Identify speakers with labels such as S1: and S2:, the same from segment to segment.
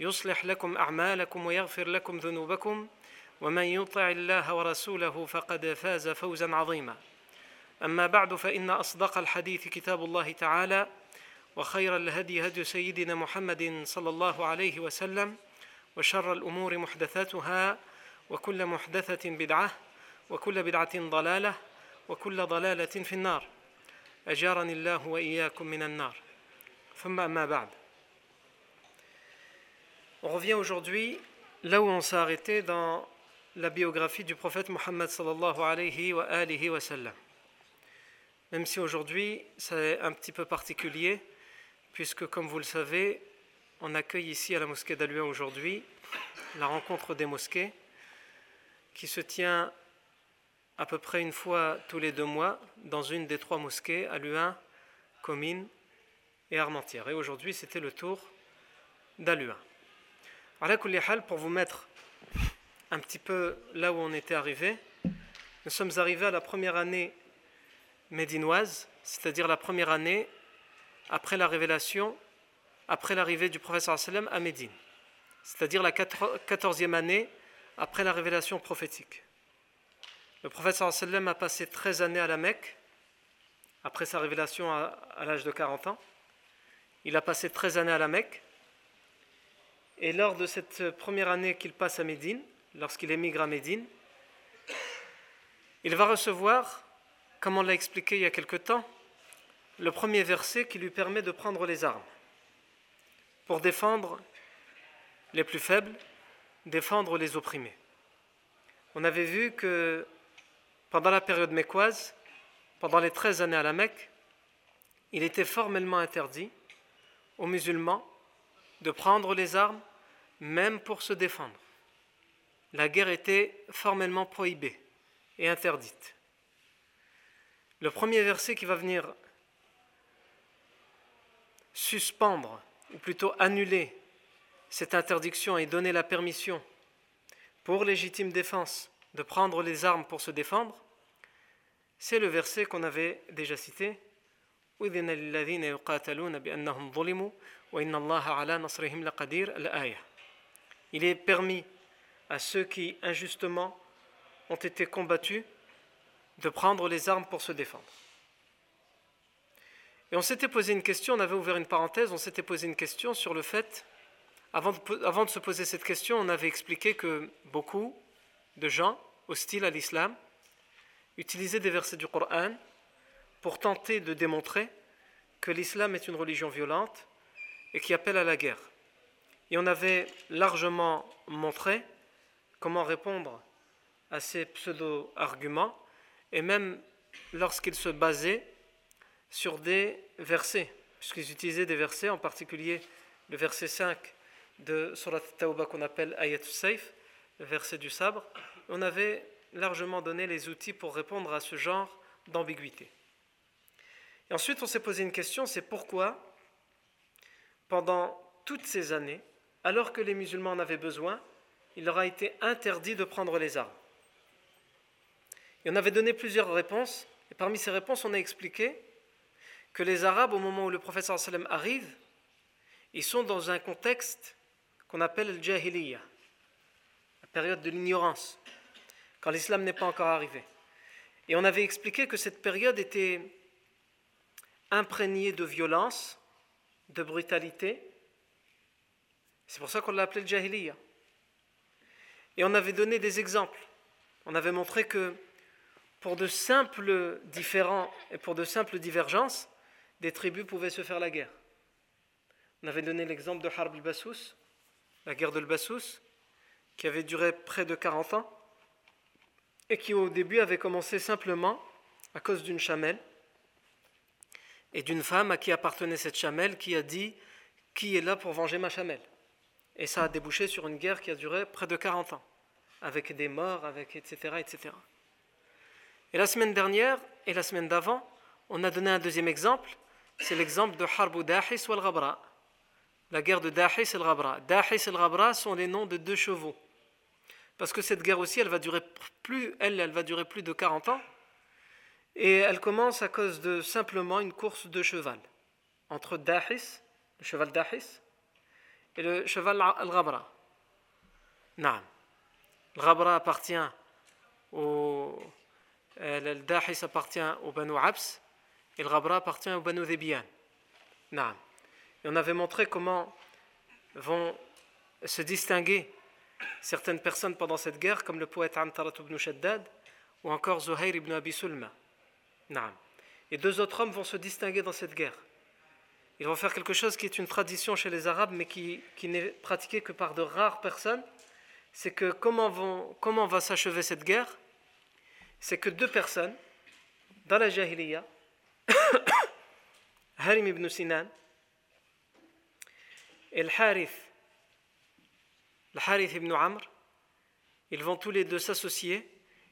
S1: يصلح لكم اعمالكم ويغفر لكم ذنوبكم ومن يطع الله ورسوله فقد فاز فوزا عظيما اما بعد فان اصدق الحديث كتاب الله تعالى وخير الهدي هدي سيدنا محمد صلى الله عليه وسلم وشر الامور محدثاتها وكل محدثه بدعه وكل بدعه ضلاله وكل ضلاله في النار اجارني الله واياكم من النار ثم اما بعد
S2: On revient aujourd'hui là où on s'est arrêté dans la biographie du prophète Mohammed sallallahu alayhi wa alihi wa Même si aujourd'hui c'est un petit peu particulier, puisque comme vous le savez, on accueille ici à la mosquée d'Aluin aujourd'hui la rencontre des mosquées qui se tient à peu près une fois tous les deux mois dans une des trois mosquées, Aluin, Comines et Armentières. Et aujourd'hui c'était le tour d'Aluin pour vous mettre un petit peu là où on était arrivé, nous sommes arrivés à la première année médinoise, c'est-à-dire la première année après la révélation, après l'arrivée du professeur sallam à Médine, c'est-à-dire la quatorzième année après la révélation prophétique. Le professeur sallam a passé 13 années à la Mecque, après sa révélation à, à l'âge de 40 ans. Il a passé 13 années à la Mecque. Et lors de cette première année qu'il passe à Médine, lorsqu'il émigre à Médine, il va recevoir, comme on l'a expliqué il y a quelque temps, le premier verset qui lui permet de prendre les armes pour défendre les plus faibles, défendre les opprimés. On avait vu que pendant la période mécoise, pendant les 13 années à la Mecque, il était formellement interdit aux musulmans de prendre les armes, même pour se défendre. La guerre était formellement prohibée et interdite. Le premier verset qui va venir suspendre, ou plutôt annuler cette interdiction et donner la permission pour légitime défense de prendre les armes pour se défendre, c'est le verset qu'on avait déjà cité, il est permis à ceux qui injustement ont été combattus de prendre les armes pour se défendre. Et on s'était posé une question, on avait ouvert une parenthèse, on s'était posé une question sur le fait, avant avant de se poser cette question, on avait expliqué que beaucoup de gens hostiles à l'islam utilisaient des versets du Coran pour tenter de démontrer que l'islam est une religion violente et qui appelle à la guerre. Et on avait largement montré comment répondre à ces pseudo-arguments, et même lorsqu'ils se basaient sur des versets, puisqu'ils utilisaient des versets, en particulier le verset 5 de Surat Taouba qu'on appelle Ayat Saif, le verset du sabre, on avait largement donné les outils pour répondre à ce genre d'ambiguïté. Et ensuite, on s'est posé une question, c'est pourquoi, pendant toutes ces années, alors que les musulmans en avaient besoin, il leur a été interdit de prendre les armes. Et on avait donné plusieurs réponses, et parmi ces réponses, on a expliqué que les Arabes, au moment où le prophète sallam arrive, ils sont dans un contexte qu'on appelle le jahiliya, la période de l'ignorance, quand l'islam n'est pas encore arrivé. Et on avait expliqué que cette période était imprégné de violence, de brutalité. C'est pour ça qu'on l'a appelé le jahiliya. Et on avait donné des exemples. On avait montré que pour de simples différends et pour de simples divergences, des tribus pouvaient se faire la guerre. On avait donné l'exemple de Harb al-Bassous, la guerre de al qui avait duré près de 40 ans et qui au début avait commencé simplement à cause d'une chamelle et d'une femme à qui appartenait cette chamelle qui a dit Qui est là pour venger ma chamelle Et ça a débouché sur une guerre qui a duré près de 40 ans, avec des morts, avec etc. etc. Et la semaine dernière et la semaine d'avant, on a donné un deuxième exemple c'est l'exemple de Harbu Dahis ou Al-Ghabra. La guerre de Dahis et Al-Ghabra. Dahis et Al-Ghabra sont les noms de deux chevaux. Parce que cette guerre aussi, elle va durer plus, elle, elle va durer plus de 40 ans. Et elle commence à cause de simplement une course de cheval entre Dahis, le cheval Dahis, et le cheval Al-Ghabra. Naam. Al-Ghabra appartient au. appartient au Banu Abs et al Ghabra appartient au Banu Debian. Et on avait montré comment vont se distinguer certaines personnes pendant cette guerre, comme le poète Antarat ibn Shaddad ou encore Zuhair ibn Abi Sulma. Et deux autres hommes vont se distinguer dans cette guerre. Ils vont faire quelque chose qui est une tradition chez les Arabes, mais qui, qui n'est pratiquée que par de rares personnes. C'est que comment, vont, comment va s'achever cette guerre C'est que deux personnes, dans la Jahiliya, Harim ibn Sinan et Harith, Harith ibn Amr, ils vont tous les deux s'associer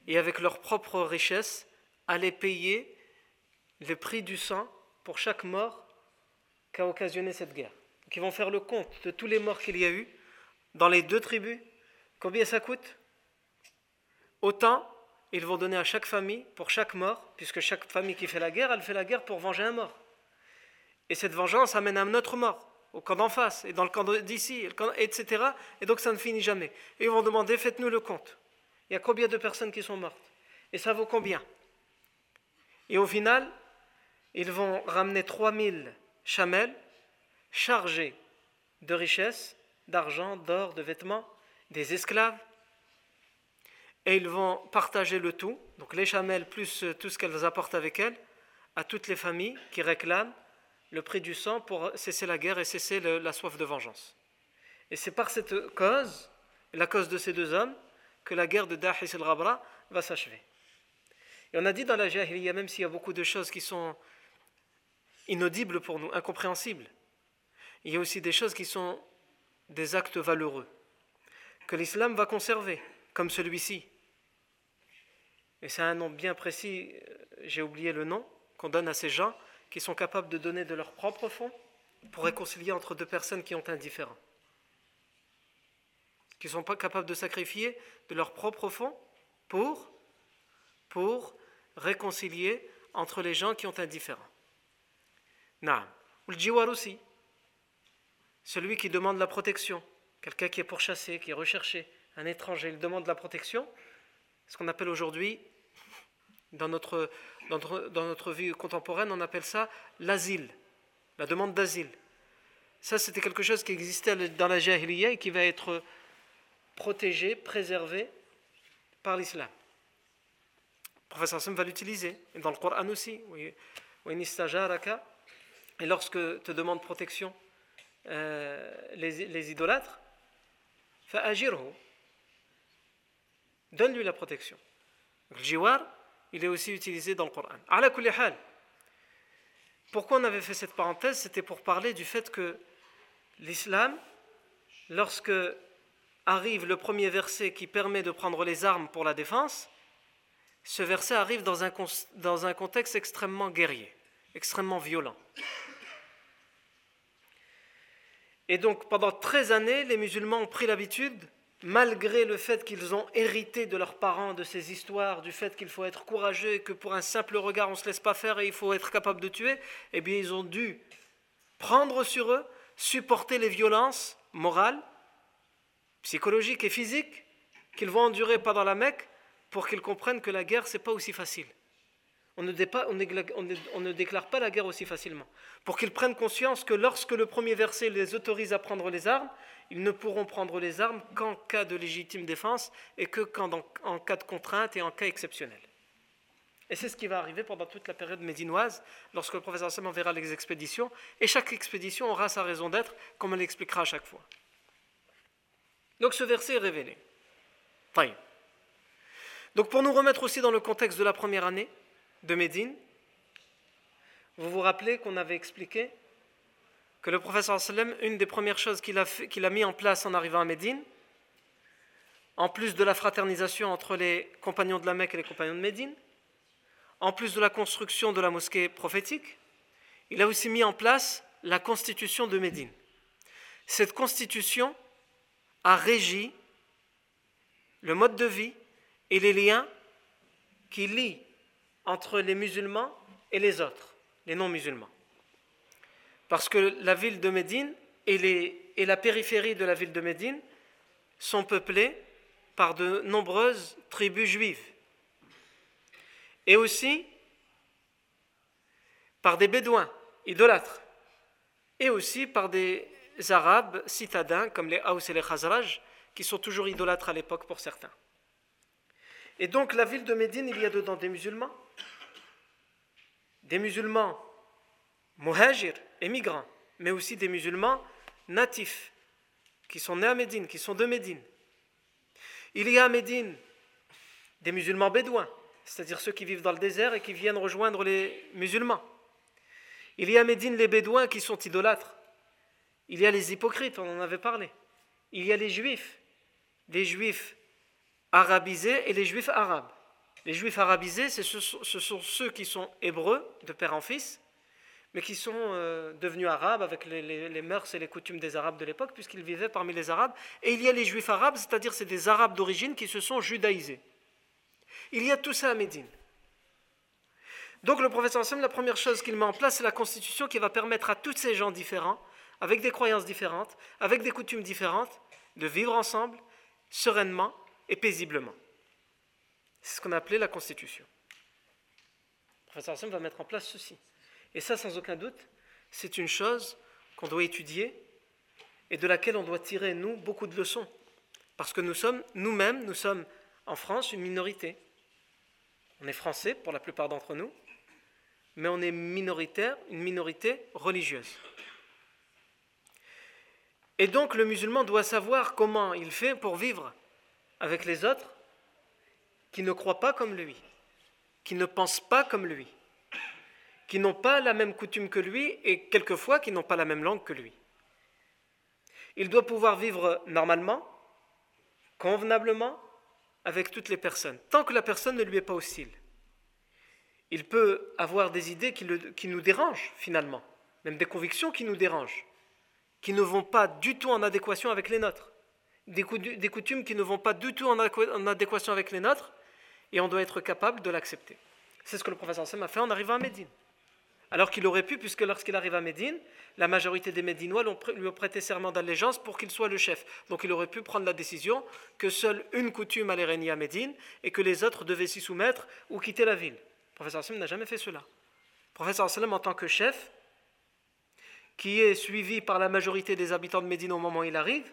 S2: et avec leur propre richesse, Aller payer le prix du sang pour chaque mort qu'a occasionné cette guerre. ils vont faire le compte de tous les morts qu'il y a eu dans les deux tribus. Combien ça coûte Autant ils vont donner à chaque famille pour chaque mort, puisque chaque famille qui fait la guerre, elle fait la guerre pour venger un mort. Et cette vengeance amène à un autre mort, au camp d'en face, et dans le camp d'ici, etc. Et donc ça ne finit jamais. Et ils vont demander, faites-nous le compte. Il y a combien de personnes qui sont mortes Et ça vaut combien et au final, ils vont ramener 3000 chamelles chargées de richesses, d'argent, d'or, de vêtements, des esclaves. Et ils vont partager le tout, donc les chamelles plus euh, tout ce qu'elles apportent avec elles, à toutes les familles qui réclament le prix du sang pour cesser la guerre et cesser la soif de vengeance. Et c'est par cette cause, la cause de ces deux hommes, que la guerre de Dahis el rabra va s'achever. Et on a dit dans la jahiliya, même s'il y a beaucoup de choses qui sont inaudibles pour nous, incompréhensibles, il y a aussi des choses qui sont des actes valeureux, que l'islam va conserver, comme celui-ci. Et c'est un nom bien précis, euh, j'ai oublié le nom, qu'on donne à ces gens qui sont capables de donner de leur propre fonds pour réconcilier entre deux personnes qui ont un différent. Qui ne sont pas capables de sacrifier de leur propre fonds pour, pour réconcilier entre les gens qui ont un différent. Naam. Ou le jiwar aussi. Celui qui demande la protection. Quelqu'un qui est pourchassé, qui est recherché. Un étranger, il demande la protection. Ce qu'on appelle aujourd'hui, dans notre, dans, notre, dans notre vie contemporaine, on appelle ça l'asile. La demande d'asile. Ça, c'était quelque chose qui existait dans la jahiliya et qui va être protégé, préservé par l'islam professeur Sam va l'utiliser. dans le Coran aussi. Et lorsque te demande protection euh, les, les, idolâtres, donne-lui la protection. Le jiwar, il est aussi utilisé dans le Coran. Pourquoi on avait fait cette parenthèse C'était pour parler du fait que l'islam, lorsque arrive le premier verset qui permet de prendre les armes pour la défense, ce verset arrive dans un, contexte extrêmement guerrier, extrêmement violent. Et donc pendant 13 années, les musulmans ont pris l'habitude, malgré le fait qu'ils ont hérité de leurs parents de ces histoires, du fait qu'il faut être courageux et que pour un simple regard on ne se laisse pas faire et il faut être capable de tuer, eh bien ils ont dû prendre sur eux, supporter les violences morales, psychologiques et physiques qu'ils vont endurer pendant la Mecque pour qu'ils comprennent que la guerre, ce n'est pas aussi facile. On ne, déclare pas la guerre aussi facilement. Pour qu'ils prennent conscience que lorsque le premier verset les autorise à prendre les armes, ils ne pourront prendre les armes qu'en cas de légitime défense et que quand, en, cas de contrainte et en cas exceptionnel. Et c'est ce qui va arriver pendant toute la période médinoise, lorsque le professeur Sam enverra les expéditions, et chaque expédition aura sa raison d'être, comme on l'expliquera à chaque fois. Donc ce verset est révélé. Donc pour nous remettre aussi dans le contexte de la première année de Médine, vous vous rappelez qu'on avait expliqué que le professeur Salem, une des premières choses qu'il a, qu'il a mis en place en arrivant à Médine, en plus de la fraternisation entre les compagnons de la Mecque et les compagnons de Médine, en plus de la construction de la mosquée prophétique, il a aussi mis en place la constitution de Médine. Cette constitution a régi le mode de vie, et les liens qui lient entre les musulmans et les autres, les non-musulmans. Parce que la ville de Médine et, et, la périphérie de la ville de Médine sont peuplées par de nombreuses tribus juives. Et aussi par des bédouins, idolâtres. Et aussi par des arabes citadins comme les Haus et les Khazraj, qui sont toujours idolâtres à l'époque pour certains. Et donc la ville de Médine, il y a dedans des musulmans, des musulmans muhajirs, émigrants, mais aussi des musulmans natifs, qui sont nés à Médine, qui sont de Médine. Il y a à Médine des musulmans bédouins, c'est-à-dire ceux qui vivent dans le désert et qui viennent rejoindre les musulmans. Il y a à Médine les bédouins qui sont idolâtres. Il y a les hypocrites, on en avait parlé. Il y a les juifs, les juifs arabisés et les juifs arabes. Les juifs arabisés, ce, ce sont ceux qui sont hébreux de père en fils, mais qui sont euh, devenus arabes avec les, mœurs et les coutumes des arabes de l'époque, puisqu'ils vivaient parmi les arabes. Et il y a les juifs arabes, c'est-à-dire c'est des arabes d'origine qui se sont judaïsés. Il y a tout ça à Médine. Donc le professeur ensemble, la première chose qu'il met en place, c'est la constitution qui va permettre à tous ces gens différents, avec des croyances différentes, avec des coutumes différentes, de vivre ensemble, sereinement, et paisiblement. C'est ce qu'on a appelé la Constitution. Le professeur va mettre en place ceci. Et ça, sans aucun doute, c'est une chose qu'on doit étudier et de laquelle on doit tirer, nous, beaucoup de leçons. Parce que nous sommes, nous-mêmes, nous sommes en France une minorité. On est français pour la plupart d'entre nous, mais on est minoritaire, une minorité religieuse. Et donc le musulman doit savoir comment il fait pour vivre avec les autres qui ne croient pas comme lui, qui ne pensent pas comme lui, qui n'ont pas la même coutume que lui et quelquefois qui n'ont pas la même langue que lui. Il doit pouvoir vivre normalement, convenablement, avec toutes les personnes, tant que la personne ne lui est pas hostile. Il peut avoir des idées qui, nous dérangent finalement, même des convictions qui nous dérangent, qui ne vont pas du tout en adéquation avec les nôtres des, coutumes qui ne vont pas du tout en, adéquation avec les nôtres, et on doit être capable de l'accepter. C'est ce que le professeur Sam a fait en arrivant à Médine. Alors qu'il aurait pu, puisque lorsqu'il arrive à Médine, la majorité des Médinois lui ont prêté serment d'allégeance pour qu'il soit le chef. Donc il aurait pu prendre la décision que seule une coutume allait régner à Médine et que les autres devaient s'y soumettre ou quitter la ville. Le professeur Sam n'a jamais fait cela. Le professeur Sam, en tant que chef, qui est suivi par la majorité des habitants de Médine au moment où il arrive,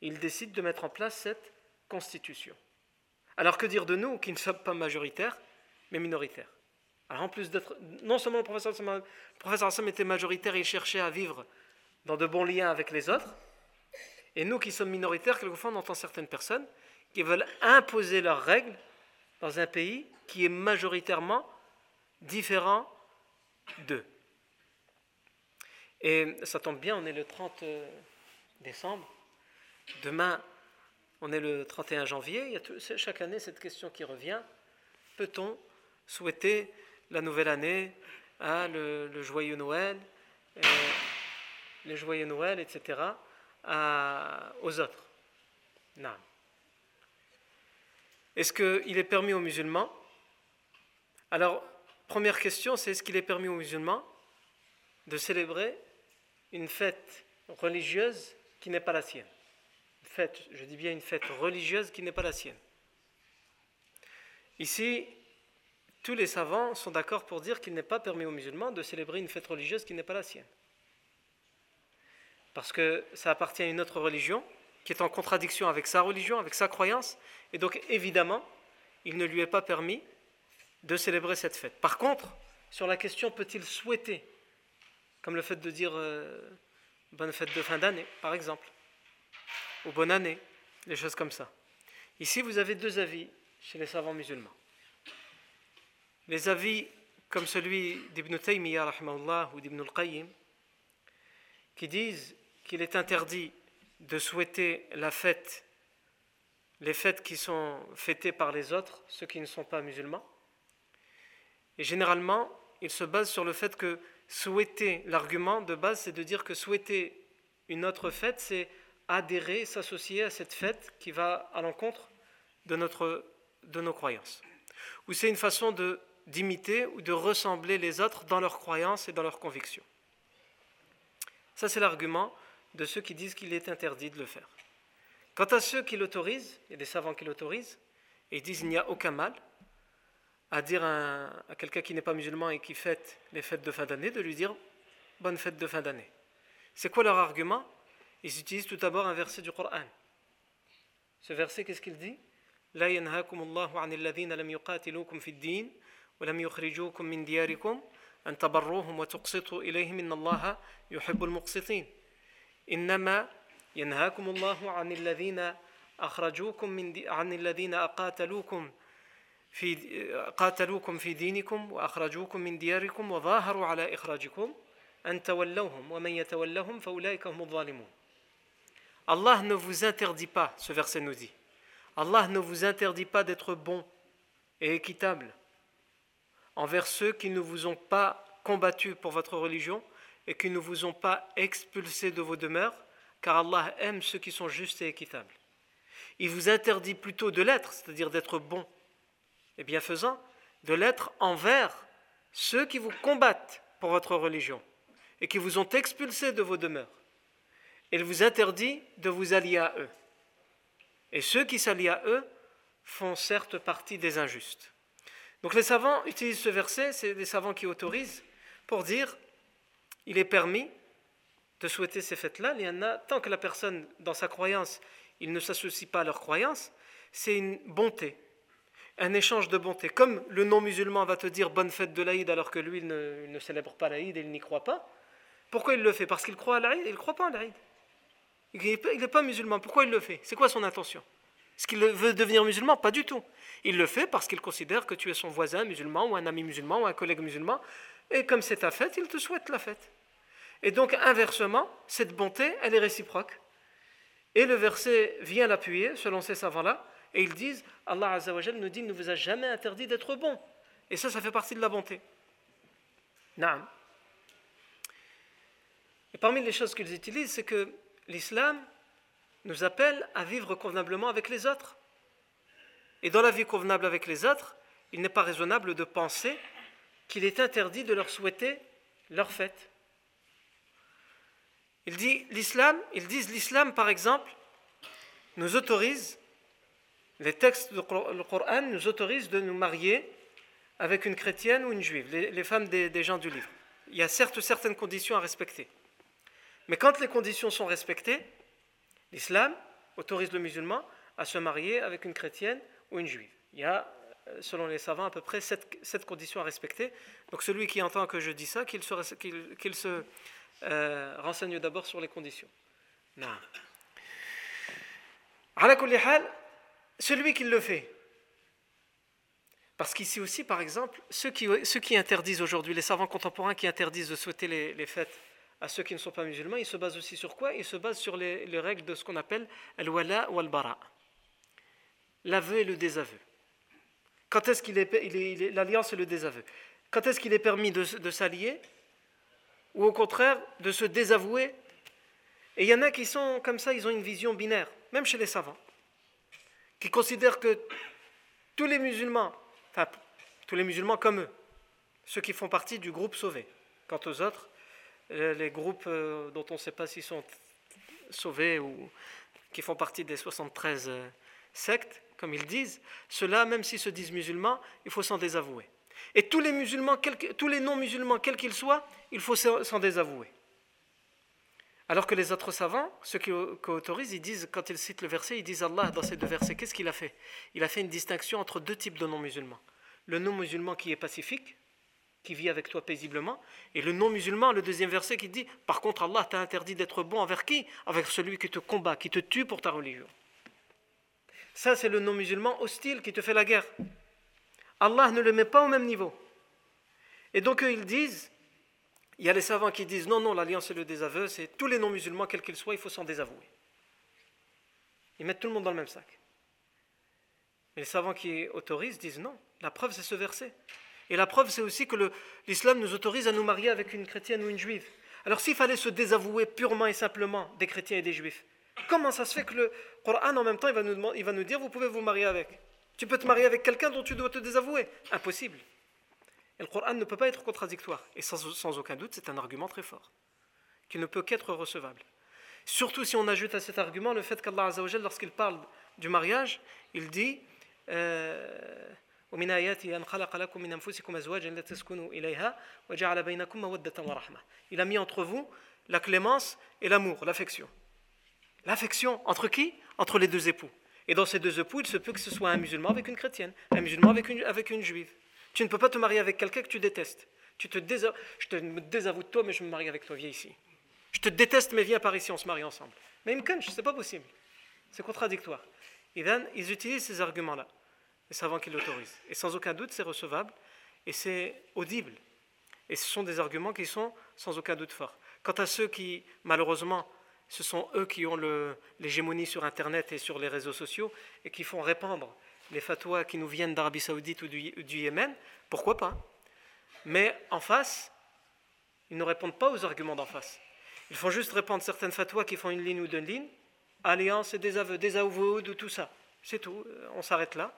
S2: il décide de mettre en place cette constitution. Alors que dire de nous qui ne sommes pas majoritaires, mais minoritaires Alors en plus d'être... Non seulement le professeur, Rassam était majoritaire il cherchait à vivre dans de bons liens avec les autres, et nous qui sommes minoritaires, quelquefois on entend certaines personnes qui veulent imposer leurs règles dans un pays qui est majoritairement différent d'eux. Et ça tombe bien, on est le 30 euh, décembre, Demain, on est le 31 janvier, il y chaque année cette question qui revient. Peut-on souhaiter la nouvelle année, à le, joyeux Noël, euh, les joyeux Noël, etc., à, aux autres Non. Est-ce qu'il est permis aux musulmans Alors, première question, c'est est-ce qu'il est permis aux musulmans de célébrer une fête religieuse qui n'est pas la sienne je dis bien une fête religieuse qui n'est pas la sienne. Ici, tous les savants sont d'accord pour dire qu'il n'est pas permis aux musulmans de célébrer une fête religieuse qui n'est pas la sienne. Parce que ça appartient à une autre religion, qui est en contradiction avec sa religion, avec sa croyance, et donc évidemment, il ne lui est pas permis de célébrer cette fête. Par contre, sur la question peut-il souhaiter, comme le fait de dire euh, bonne fête de fin d'année, par exemple, ou bonne année, des choses comme ça. Ici, vous avez deux avis chez les savants musulmans. Les avis comme celui d'Ibn Taymiyyah ou d'Ibn al-Qayyim, qui disent qu'il est interdit de souhaiter la fête, les fêtes qui sont fêtées par les autres, ceux qui ne sont pas musulmans. Et généralement, ils se basent sur le fait que souhaiter, l'argument de base, c'est de dire que souhaiter une autre fête, c'est adhérer, s'associer à cette fête qui va à l'encontre de, notre, de nos croyances. Ou c'est une façon de, d'imiter ou de ressembler les autres dans leurs croyances et dans leurs convictions. Ça, c'est l'argument de ceux qui disent qu'il est interdit de le faire. Quant à ceux qui l'autorisent, il y a des savants qui l'autorisent, et ils disent qu'il n'y a aucun mal à dire à quelqu'un qui n'est pas musulman et qui fête les fêtes de fin d'année, de lui dire bonne fête de fin d'année. C'est quoi leur argument Ils utilisent tout d'abord un verset du Coran. Ce verset, qu'est-ce qu'il dit لا ينهاكم الله عن الذين لم يقاتلوكم في الدين ولم يخرجوكم من دياركم أن تبروهم وتقسطوا إليهم إن الله يحب المقسطين إنما ينهاكم الله عن الذين أخرجوكم من عن الذين قاتلوكم في قاتلوكم في دينكم وأخرجوكم من دياركم وظاهروا على إخراجكم أن تولوهم ومن يتولهم فأولئك هم الظالمون Allah ne vous interdit pas, ce verset nous dit, Allah ne vous interdit pas d'être bon et équitable envers ceux qui ne vous ont pas combattu pour votre religion et qui ne vous ont pas expulsé de vos demeures, car Allah aime ceux qui sont justes et équitables. Il vous interdit plutôt de l'être, c'est-à-dire d'être bon et bienfaisant, de l'être envers ceux qui vous combattent pour votre religion et qui vous ont expulsé de vos demeures il vous interdit de vous allier à eux. Et ceux qui s'allient à eux font certes partie des injustes. Donc les savants utilisent ce verset, c'est des savants qui autorisent, pour dire il est permis de souhaiter ces fêtes-là, il y en a tant que la personne, dans sa croyance, il ne s'associe pas à leur croyance, c'est une bonté, un échange de bonté. Comme le non-musulman va te dire bonne fête de l'Aïd alors que lui, il ne, célèbre pas l'Aïd et il n'y croit pas, pourquoi il le fait Parce qu'il croit à l'Aïd, et il ne croit pas à l'Aïd. Il n'est pas, musulman. Pourquoi il le fait C'est quoi son intention Est-ce qu'il veut devenir musulman Pas du tout. Il le fait parce qu'il considère que tu es son voisin musulman ou un ami musulman ou un collègue musulman. Et comme c'est ta fête, il te souhaite la fête. Et donc inversement, cette bonté, elle est réciproque. Et le verset vient l'appuyer, selon ces savants-là, et ils disent, Allah Azzawajal nous dit, il ne vous a jamais interdit d'être bon. Et ça, ça fait partie de la bonté. Naam. Et parmi les choses qu'ils utilisent, c'est que l'islam nous appelle à vivre convenablement avec les autres. Et dans la vie convenable avec les autres, il n'est pas raisonnable de penser qu'il est interdit de leur souhaiter leur fête. Il dit l'islam, ils disent l'islam par exemple nous autorise les textes du Coran nous autorisent de nous marier avec une chrétienne ou une juive, les, femmes des gens du livre. Il y a certes certaines conditions à respecter. Mais quand les conditions sont respectées, l'islam autorise le musulman à se marier avec une chrétienne ou une juive. Il y a, euh, selon les savants, à peu près sept, conditions à respecter. Donc celui qui entend que je dis ça, qu'il se, euh, renseigne d'abord sur les conditions. Non. Celui qui le fait, parce qu'ici aussi, par exemple, ceux qui, interdisent aujourd'hui, les savants contemporains qui interdisent de souhaiter les fêtes à ceux qui ne sont pas musulmans, ils se basent aussi sur quoi Ils se basent sur les, règles de ce qu'on appelle al-wala ou al-bara. L'aveu et le désaveu. Quand est-ce qu'il est, l'alliance et le désaveu Quand est-ce qu'il est permis de, de s'allier ou au contraire de se désavouer Et il y en a qui sont comme ça, ils ont une vision binaire, même chez les savants, qui considèrent que tous les musulmans, enfin tous les musulmans comme eux, ceux qui font partie du groupe sauvé. Quant aux autres, euh, les groupes euh, dont on ne sait pas s'ils sont sauvés ou qui font partie des 73 euh, sectes, comme ils disent, ceux-là, même s'ils se disent musulmans, il faut s'en désavouer. Et tous les musulmans, tous les non-musulmans, quels qu'ils soient, il faut s'en désavouer. Alors que les autres savants, ceux qui, qui autorisent, ils disent, quand ils citent le verset, ils disent Allah dans ces deux versets, qu'est-ce qu'il a fait Il a fait une distinction entre deux types de non-musulmans. Le non-musulman qui est pacifique, qui vit avec toi paisiblement. Et le non-musulman, le deuxième verset qui dit, par contre Allah t'a interdit d'être bon envers qui Avec celui qui te combat, qui te tue pour ta religion. Ça, c'est le non-musulman hostile qui te fait la guerre. Allah ne le met pas au même niveau. Et donc ils disent, il y a les savants qui disent, non, non, l'alliance et le désaveu, c'est tous les non-musulmans, quels qu'ils soient, il faut s'en désavouer. Ils mettent tout le monde dans le même sac. Mais les savants qui autorisent disent non. La preuve, c'est ce verset. Et la preuve, c'est aussi que l'islam nous autorise à nous marier avec une chrétienne ou une juive. Alors s'il fallait se désavouer purement et simplement des chrétiens et des juifs, comment ça se fait que le Coran en même temps il va nous, il va nous dire vous pouvez vous marier avec Tu peux te marier avec quelqu'un dont tu dois te désavouer Impossible. Et le Coran ne peut pas être contradictoire. Et sans, sans aucun doute, c'est un argument très fort, qui ne peut qu'être recevable. Surtout si on ajoute à cet argument le fait qu'Allah, lorsqu'il parle du mariage, il dit... Euh, il a mis entre vous la clémence et l'amour, l'affection. L'affection entre qui Entre les deux époux. Et dans ces deux époux, il se peut que ce soit un musulman avec une chrétienne, un musulman avec une, juive. Tu ne peux pas te marier avec quelqu'un que tu détestes. Tu te Je te désavoue de toi, mais je me marie avec toi, viens ici. Je te déteste, mais viens par ici, on se marie ensemble. Mais ce c'est pas possible. C'est contradictoire. Et then, ils utilisent ces arguments-là les savants qui l'autorisent. Et sans aucun doute, c'est recevable et c'est audible. Et ce sont des arguments qui sont sans aucun doute forts. Quant à ceux qui, malheureusement, ce sont eux qui ont l'hégémonie sur Internet et sur les réseaux sociaux et qui font répandre les fatwas qui nous viennent d'Arabie saoudite ou du, Yémen, pourquoi pas Mais en face, ils ne répondent pas aux arguments d'en face. Ils font juste répandre certaines fatwas qui font une ligne ou deux lignes, alliance et désaveu, désaveu ou tout ça. C'est tout, euh, on s'arrête là.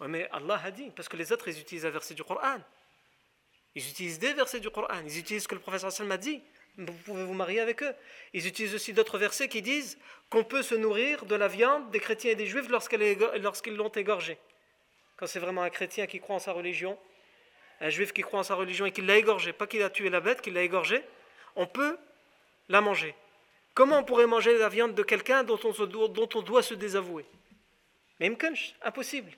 S2: Oui, mais Allah a dit, parce que les autres, ils utilisent un verset du Coran. Ils utilisent des versets du Coran. Ils utilisent ce que le professeur Hassan a dit. Vous pouvez vous marier avec eux. Ils utilisent aussi d'autres versets qui disent qu'on peut se nourrir de la viande des chrétiens et des juifs lorsqu'ils l'ont égorgée. Quand c'est vraiment un chrétien qui croit en sa religion, un juif qui croit en sa religion et qui l'a égorgé, pas qu'il a tué la bête, qu'il l'a égorgée, on peut la manger. Comment on pourrait manger la viande de quelqu'un dont, on doit se désavouer Même impossible.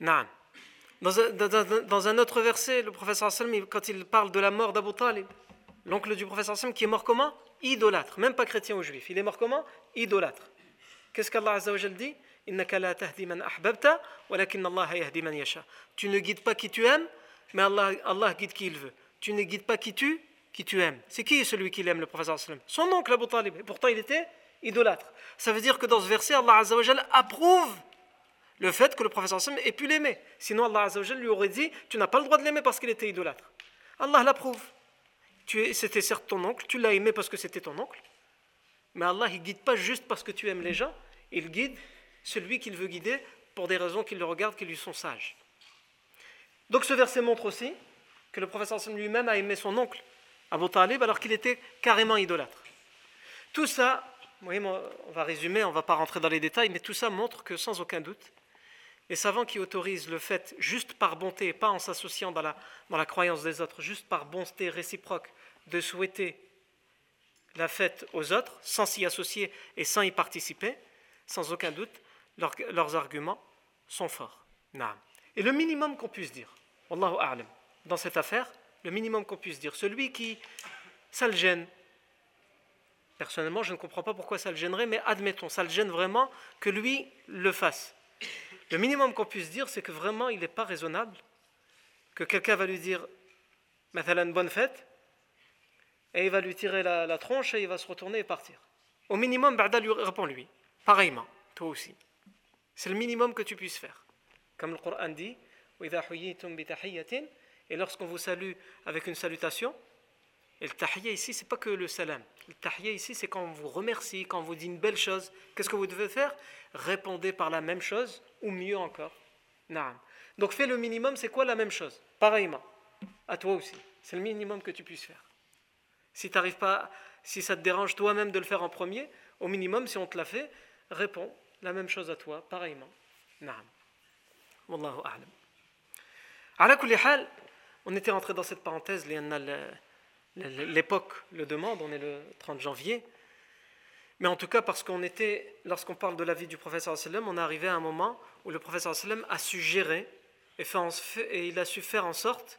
S2: Non, Dans, un, autre verset, le professeur Salmi, quand il parle de la mort d'Abu Talib, l'oncle du professeur qui est mort comment Idolâtre, même pas chrétien ou juif. Il est mort comment Idolâtre. Qu'est-ce qu'Allah dit Tu ne guides pas qui tu aimes, mais Allah, Allah guide qui il veut. Tu ne guides pas qui tu, qui tu aimes. C'est qui celui qu'il aime, le professeur Son oncle Abu Talib. Et pourtant, il était idolâtre. Ça veut dire que dans ce verset, Allah approuve le fait que le professeur Sam ait pu l'aimer. Sinon, Allah Azzawajal lui aurait dit Tu n'as pas le droit de l'aimer parce qu'il était idolâtre. Allah l'approuve. C'était certes ton oncle, tu l'as aimé parce que c'était ton oncle. Mais Allah, il guide pas juste parce que tu aimes les gens il guide celui qu'il veut guider pour des raisons qu'il le regardent, qui lui sont sages. Donc ce verset montre aussi que le professeur lui-même a aimé son oncle, Abu Talib, alors qu'il était carrément idolâtre. Tout ça, on va résumer, on ne va pas rentrer dans les détails, mais tout ça montre que sans aucun doute, et savants qui autorisent le fait juste par bonté, pas en s'associant dans la, croyance des autres, juste par bonté réciproque, de souhaiter la fête aux autres, sans s'y associer et sans y participer, sans aucun doute, leurs arguments sont forts. Et le minimum qu'on puisse dire, dans cette affaire, le minimum qu'on puisse dire, celui qui, ça le gêne, personnellement, je ne comprends pas pourquoi ça le gênerait, mais admettons, ça le gêne vraiment que lui le fasse. Le minimum qu'on puisse dire, c'est que vraiment, il n'est pas raisonnable que quelqu'un va lui dire, une bonne fête, et il va lui tirer la, tronche et il va se retourner et partir. Au minimum, Bada lui répond lui, pareillement, toi aussi. C'est le minimum que tu puisses faire. Comme le Coran dit, et lorsqu'on vous salue avec une salutation, et le tahiyya ici, c'est pas que le salam. Le tahiyya ici, c'est quand on vous remercie, quand on vous dit une belle chose. Qu'est-ce que vous devez faire Répondez par la même chose ou mieux encore. Naam. Donc fais le minimum, c'est quoi la même chose Pareillement. À toi aussi. C'est le minimum que tu puisses faire. Si n'arrives pas, si ça te dérange toi-même de le faire en premier, au minimum, si on te l'a fait, réponds la même chose à toi, pareillement. Naam. Wallahu a'lam. On était rentré dans cette parenthèse, l'époque le demande, on est le 30 janvier. Mais en tout cas, parce qu'on était, lorsqu'on parle de la vie du professeur sallam, on est arrivé à un moment où le professeur sallam a su gérer et, fait et il a su faire en sorte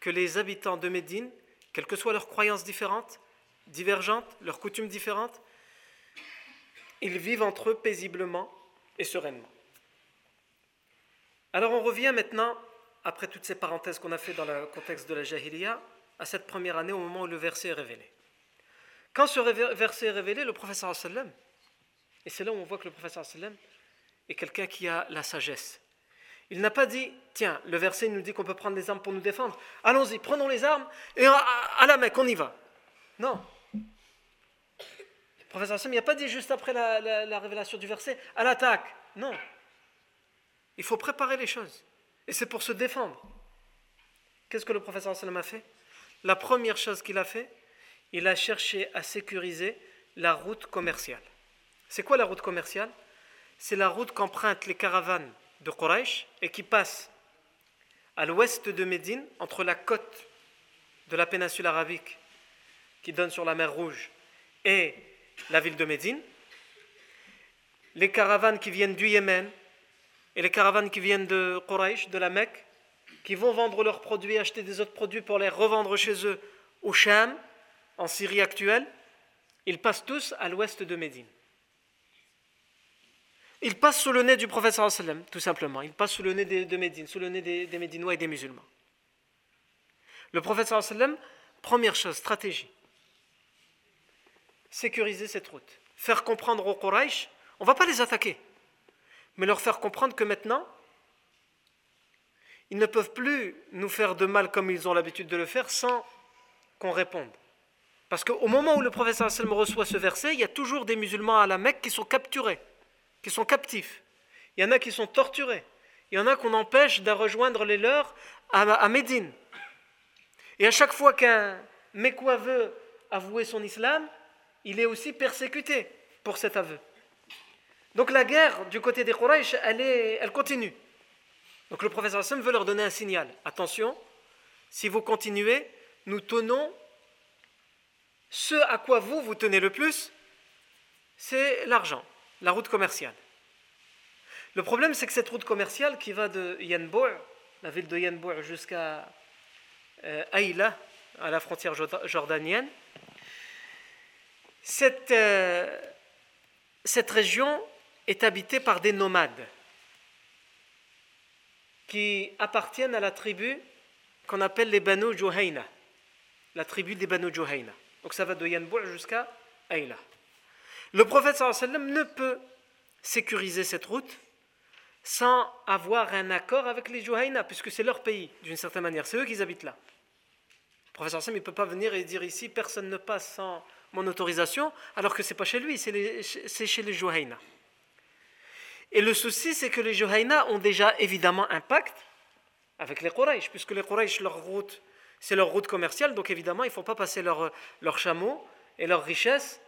S2: que les habitants de Médine, quelles que soient leurs croyances différentes, divergentes, leurs coutumes différentes, ils vivent entre eux paisiblement et sereinement. Alors on revient maintenant, après toutes ces parenthèses qu'on a fait dans le contexte de la Jahiliya, à cette première année au moment où le verset est révélé. Quand ce verset est révélé, le professeur sallam, et c'est là où on voit que le professeur sallam est quelqu'un qui a la sagesse. Il n'a pas dit, tiens, le verset nous dit qu'on peut prendre des armes pour nous défendre. Allons-y, prenons les armes et à, la mec, on y va. Non. Le professeur sallam, il n'a pas dit juste après la, révélation du verset, à l'attaque. Non. Il faut préparer les choses. Et c'est pour se défendre. Qu'est-ce que le professeur sallam a fait la première chose qu'il a fait, il a cherché à sécuriser la route commerciale. C'est quoi la route commerciale C'est la route qu'empruntent les caravanes de Quraysh et qui passe à l'ouest de Médine, entre la côte de la péninsule arabique qui donne sur la mer Rouge et la ville de Médine, les caravanes qui viennent du Yémen et les caravanes qui viennent de Quraysh, de la Mecque, qui vont vendre leurs produits, acheter des autres produits pour les revendre chez eux au Sham, en Syrie actuelle, ils passent tous à l'ouest de Médine. Ils passent sous le nez du prophète sallam, tout simplement. Ils passent sous le nez de Médine, sous le nez des, Médinois et des musulmans. Le prophète sallam, première chose, stratégie. Sécuriser cette route. Faire comprendre aux Quraysh, on ne va pas les attaquer, mais leur faire comprendre que maintenant, ils ne peuvent plus nous faire de mal comme ils ont l'habitude de le faire sans qu'on réponde. Parce qu'au moment où le professeur sallam reçoit ce verset, il y a toujours des musulmans à la Mecque qui sont capturés, qui sont captifs. Il y en a qui sont torturés. Il y en a qu'on empêche de rejoindre les leurs à, Médine. Et à chaque fois qu'un Mekwa veut avouer son islam, il est aussi persécuté pour cet aveu. Donc la guerre du côté des Quraysh, elle, est, elle continue. Donc le professeur Hassan veut leur donner un signal. Attention, si vous continuez, nous tenons ce à quoi vous vous tenez le plus, c'est l'argent, la route commerciale. Le problème, c'est que cette route commerciale qui va de Yenbour, la ville de Yenbour jusqu'à euh, Aïla, à la frontière jordanienne, euh, cette région est habitée par des nomades qui appartiennent à la tribu qu'on appelle les Banu Juhayna, la tribu des Banu Juhayna. Donc ça va de Yanbu' jusqu'à Ayla. Le prophète ne peut sécuriser cette route sans avoir un accord avec les Juhayna, puisque c'est leur pays, d'une certaine manière. C'est eux qui habitent là. Le prophète il ne peut pas venir et dire ici, personne ne passe sans mon autorisation, alors que c'est pas chez lui, c'est chez les Juhayna. Et le souci, c'est que les Juhayna ont déjà évidemment un pacte avec les Quraysh, puisque les Quraysh, leur route, c'est leur route commerciale, donc évidemment, il ne faut pas passer leurs chameaux et leurs richesses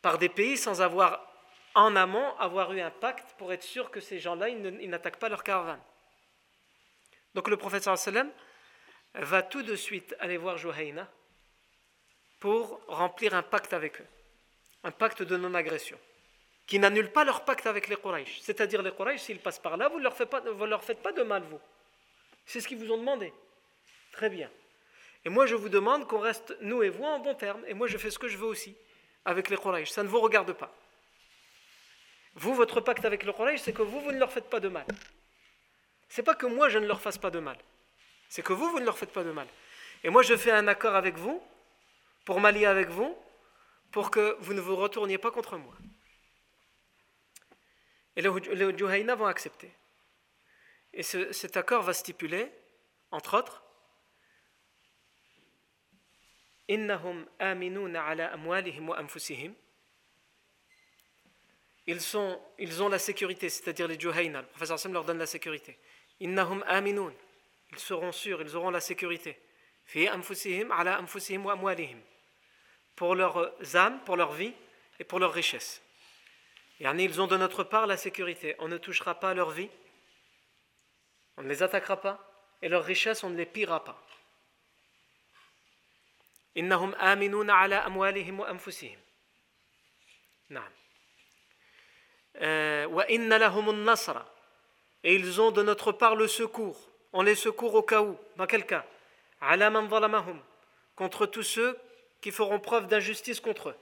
S2: par des pays sans avoir, en amont, avoir eu un pacte pour être sûr que ces gens-là, ils n'attaquent pas leur caravane. Donc le prophète sallam va tout de suite aller voir Juhayna pour remplir un pacte avec eux, un pacte de non-agression qui n'annulent pas leur pacte avec les Quraysh. C'est-à-dire les Quraysh, s'ils passent par là, vous ne leur, faites pas, de mal, vous. C'est ce qu'ils vous ont demandé. Très bien. Et moi, je vous demande qu'on reste, nous et vous, en bon terme. Et moi, je fais ce que je veux aussi avec les Quraysh. Ça ne vous regarde pas. Vous, votre pacte avec les Quraysh, c'est que vous, vous ne leur faites pas de mal. C'est pas que moi, je ne leur fasse pas de mal. C'est que vous, vous ne leur faites pas de mal. Et moi, je fais un accord avec vous, pour m'allier avec vous, pour que vous ne vous retourniez pas contre moi. Et les Juhayna vont accepter. Et cet accord va stipuler, entre autres, Ils, ont la sécurité, c'est-à-dire les Juhayna. Le professeur Sam leur donne la sécurité. Ils seront sûrs, ils auront la sécurité. Fi ala wa Pour leurs âmes, pour leur vie et pour leur richesse. Et ils ont de notre part la sécurité. On ne touchera pas leur vie, on ne les attaquera pas, et leur richesses, on ne les pillera pas. et ils ont de notre part le secours on les secourt au cas où dans quel cas contre tous ceux qui feront preuve d'injustice contre eux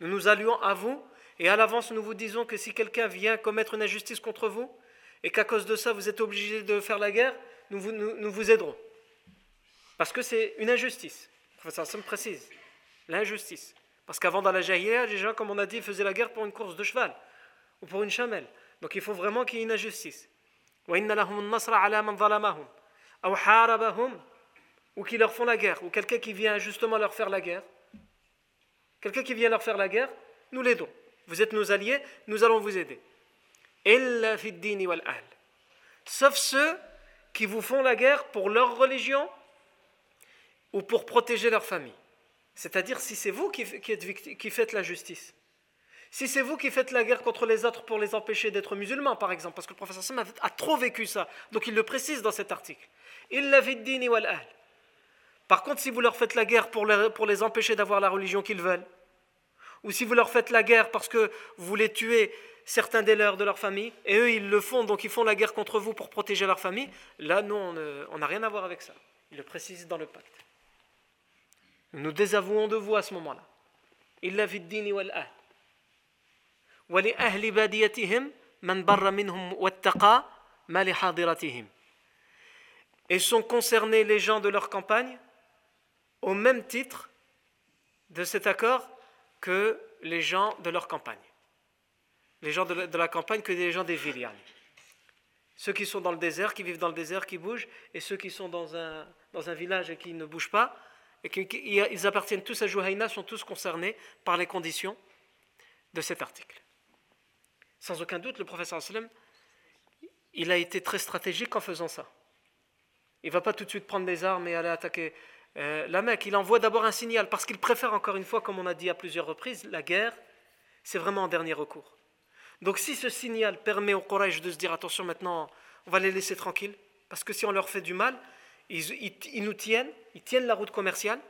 S2: nous nous allions à vous et à l'avance, nous vous disons que si quelqu'un vient commettre une injustice contre vous, et qu'à cause de ça, vous êtes obligé de faire la guerre, nous vous, aiderons. Parce que c'est une injustice. ça, me précise. L'injustice. Parce qu'avant, dans la jahiliya, les gens, comme on a dit, faisaient la guerre pour une course de cheval ou pour une chamelle. Donc il faut vraiment qu'il y ait une injustice. Ou qui leur font la guerre, ou quelqu'un qui vient justement leur faire la guerre. Quelqu'un qui vient leur faire la guerre, nous l'aidons vous êtes nos alliés, nous allons vous aider. Sauf ceux qui vous font la guerre pour leur religion ou pour protéger leur famille. C'est-à-dire si c'est vous qui, faites la justice. Si c'est vous qui faites la guerre contre les autres pour les empêcher d'être musulmans, par exemple, parce que le professeur Sam a trop vécu ça, donc il le précise dans cet article. Il Par contre, si vous leur faites la guerre pour pour les empêcher d'avoir la religion qu'ils veulent, ou si vous leur faites la guerre parce que vous voulez tuer certains des leurs de leur famille, et eux ils le font, donc ils font la guerre contre vous pour protéger leur famille, là nous on euh, n'a rien à voir avec ça. Il le précise dans le pacte. Nous désavouons de vous à ce moment-là. Il Wa dit Wali ahli man barra minhum mali hadiratihim. Et sont concernés les gens de leur campagne au même titre de cet accord que les gens de leur campagne. Les gens de la, campagne que les gens des villes. Ceux qui sont dans le désert, qui vivent dans le désert, qui bougent, et ceux qui sont dans un, village et qui ne bougent pas, et qui, ils appartiennent tous à Jouhaïna, sont tous concernés par les conditions de cet article. Sans aucun doute, le professeur Asselin, il a été très stratégique en faisant ça. Il ne va pas tout de suite prendre des armes et aller attaquer euh, la Mecque, il envoie d'abord un signal parce qu'il préfère, encore une fois, comme on a dit à plusieurs reprises, la guerre, c'est vraiment un dernier recours. Donc si ce signal permet aux Quraysh de se dire attention maintenant, on va les laisser tranquilles, parce que si on leur fait du mal, ils, nous tiennent, ils tiennent la route commerciale.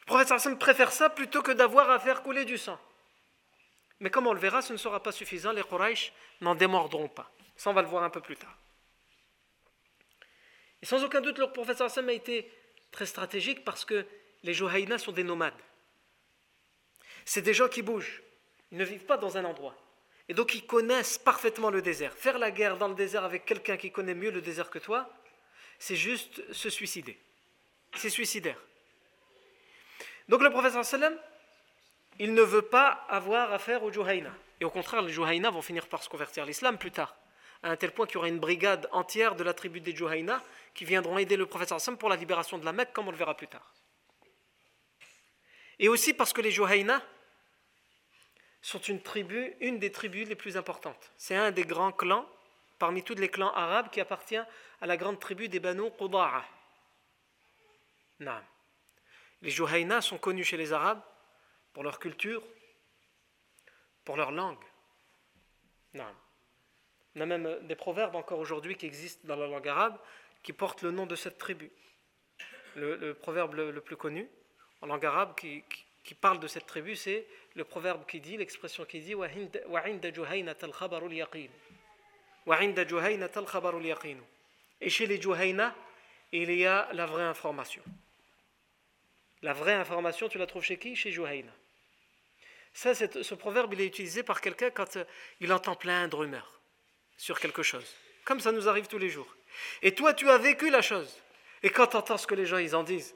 S2: Le prophète Hassan préfère ça plutôt que d'avoir à faire couler du sang. Mais comme on le verra, ce ne sera pas suffisant, les Quraysh n'en démordront pas. Ça, on va le voir un peu plus tard. Et sans aucun doute, leur professeur Hassan a été très stratégique parce que les Johaïna sont des nomades. C'est des gens qui bougent. Ils ne vivent pas dans un endroit. Et donc ils connaissent parfaitement le désert. Faire la guerre dans le désert avec quelqu'un qui connaît mieux le désert que toi, c'est juste se suicider. C'est suicidaire. Donc le professeur Hassan, il ne veut pas avoir affaire aux Juhayna. Et au contraire, les Juhayna vont finir par se convertir à l'islam plus tard à un tel point qu'il y aura une brigade entière de la tribu des Juhayna qui viendront aider le professeur ensemble pour la libération de la Mecque, comme on le verra plus tard. Et aussi parce que les Juhayna sont une tribu, une des tribus les plus importantes. C'est un des grands clans, parmi tous les clans arabes, qui appartient à la grande tribu des Banu Naam. Les Juhayna sont connus chez les Arabes pour leur culture, pour leur langue. Naam. On a même euh, des proverbes encore aujourd'hui qui existent dans la langue arabe qui portent le nom de cette tribu. Le, proverbe le, plus connu en langue arabe qui, parle de cette tribu, c'est le proverbe qui dit, l'expression qui dit Et chez les Juhayna, il y a la vraie information. La vraie information, tu la trouves chez qui Chez Juhayna. ce proverbe, il est utilisé par quelqu'un quand euh, il entend plein de rumeurs sur quelque chose, comme ça nous arrive tous les jours. Et toi, tu as vécu la chose. Et quand tu entends ce que les gens ils en disent,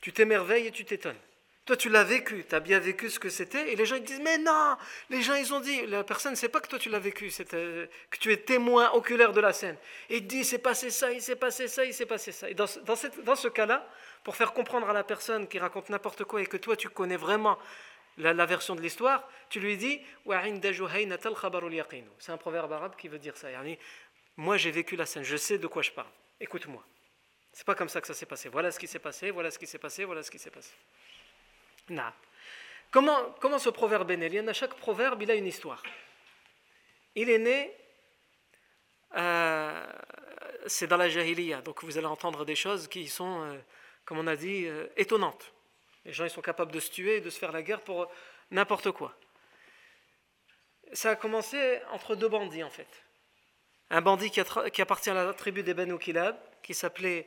S2: tu t'émerveilles et tu t'étonnes. Toi, tu l'as vécu, tu as bien vécu ce que c'était, et les gens ils disent Mais non Les gens ils ont dit La personne ne sait pas que toi tu l'as vécu, c'est euh, que tu es témoin oculaire de la scène. Et il dit C'est passé ça, il s'est passé ça, il s'est passé ça. Et dans, cette, dans ce cas-là, pour faire comprendre à la personne qui raconte n'importe quoi et que toi tu connais vraiment la, version de l'histoire, tu lui dis C'est un proverbe arabe qui veut dire ça. moi, j'ai vécu la scène, je sais de quoi je parle. Écoute-moi. C'est pas comme ça que ça s'est passé. Voilà ce qui s'est passé, voilà ce qui s'est passé, voilà ce qui s'est passé. Comment, ce proverbe est né Il y en a chaque proverbe, il a une histoire. Il est né, euh, c'est dans la jahiliya, donc vous allez entendre des choses qui sont, euh, comme on a dit, euh, étonnantes. Les gens, ils sont capables de se tuer et de se faire la guerre pour n'importe quoi. Ça a commencé entre deux bandits, en fait. Un bandit qui, appartient à la tribu des Banu Kilab, qui s'appelait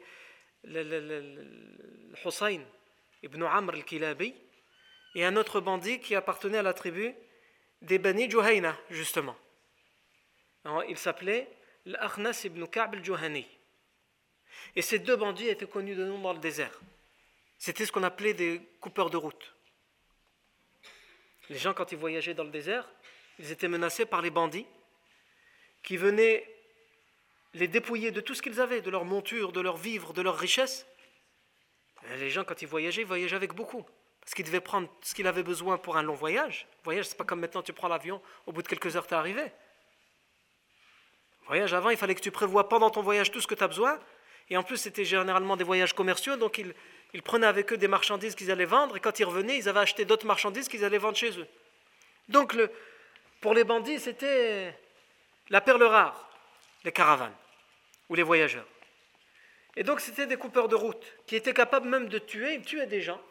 S2: Hussein ibn Amr al-Kilabi, et un autre bandit qui appartenait à la tribu des Bani Juhayna, justement. il s'appelait l'Akhnas ibn Ka'b al-Juhani. Et ces deux bandits étaient connus de nom dans le désert. C'était ce qu'on appelait des coupeurs de route. Les gens, quand ils voyageaient dans le désert, ils étaient menacés par les bandits qui venaient les dépouiller de tout ce qu'ils avaient, de leurs montures, de leurs vivres, de leurs richesses. les gens, quand ils voyageaient, ils voyageaient avec beaucoup. Parce qu'ils devaient prendre ce qu'ils avaient besoin pour un long voyage. Voyage, c'est pas comme maintenant, tu prends l'avion, au bout de quelques heures, tu es arrivé. Voyage avant, il fallait que tu prévoies pendant ton voyage tout ce que tu as besoin. Et en plus, c'était généralement des voyages commerciaux, donc ils, ils prenaient avec eux des marchandises qu'ils allaient vendre, et quand ils revenaient, ils avaient acheté d'autres marchandises qu'ils allaient vendre chez eux. Donc pour les bandits, c'était la perle rare, les caravanes ou les voyageurs. Et donc c'était des coupeurs de route qui étaient capables même de tuer, ils tuaient des gens.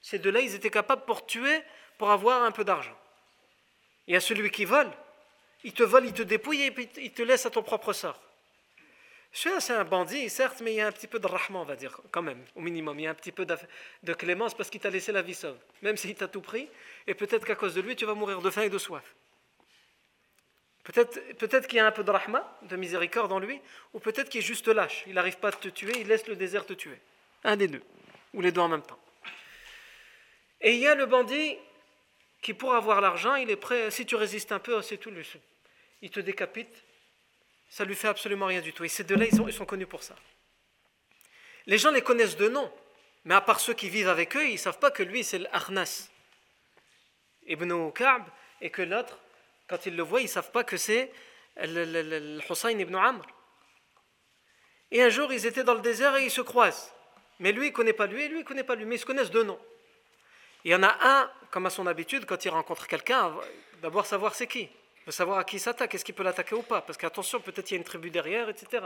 S2: Ces deux-là, ils étaient capables pour tuer, pour avoir un peu d'argent. Et à celui qui vole, il te vole, il te dépouille et il te laisse à ton propre sort. C'est un bandit, certes, mais il y a un petit peu de rahma, on va dire, quand même, au minimum. Il y a un petit peu de clémence parce qu'il t'a laissé la vie sauve, même s'il t'a tout pris. Et peut-être qu'à cause de lui, tu vas mourir de faim et de soif. Peut-être peut qu'il y a un peu de rahma, de miséricorde en lui, ou peut-être qu'il est juste lâche. Il n'arrive pas à te tuer, il laisse le désert te tuer. Un des deux, ou les deux en même temps. Et il y a le bandit qui, pour avoir l'argent, il est prêt, si tu résistes un peu, c'est tout, sou. Il te décapite, ça lui fait absolument rien du tout. Et ces deux-là, ils sont, connus pour ça. Les gens les connaissent de nom, mais à part ceux qui vivent avec eux, ils ne savent pas que lui, c'est l'Arnas, Ibn Ka'b, et que l'autre, quand ils le voient, ils ne savent pas que c'est Hussein ibn Amr. Et un jour, ils étaient dans le désert et ils se croisent. Mais lui, il ne connaît pas lui, et lui, il ne connaît pas lui, mais ils se connaissent de nom. Il y en a un, comme à son habitude, quand il rencontre quelqu'un, d'abord savoir c'est qui de savoir à qui s'attaque, est-ce qu'il peut l'attaquer ou pas, parce qu'attention, peut-être il y a une tribu derrière, etc.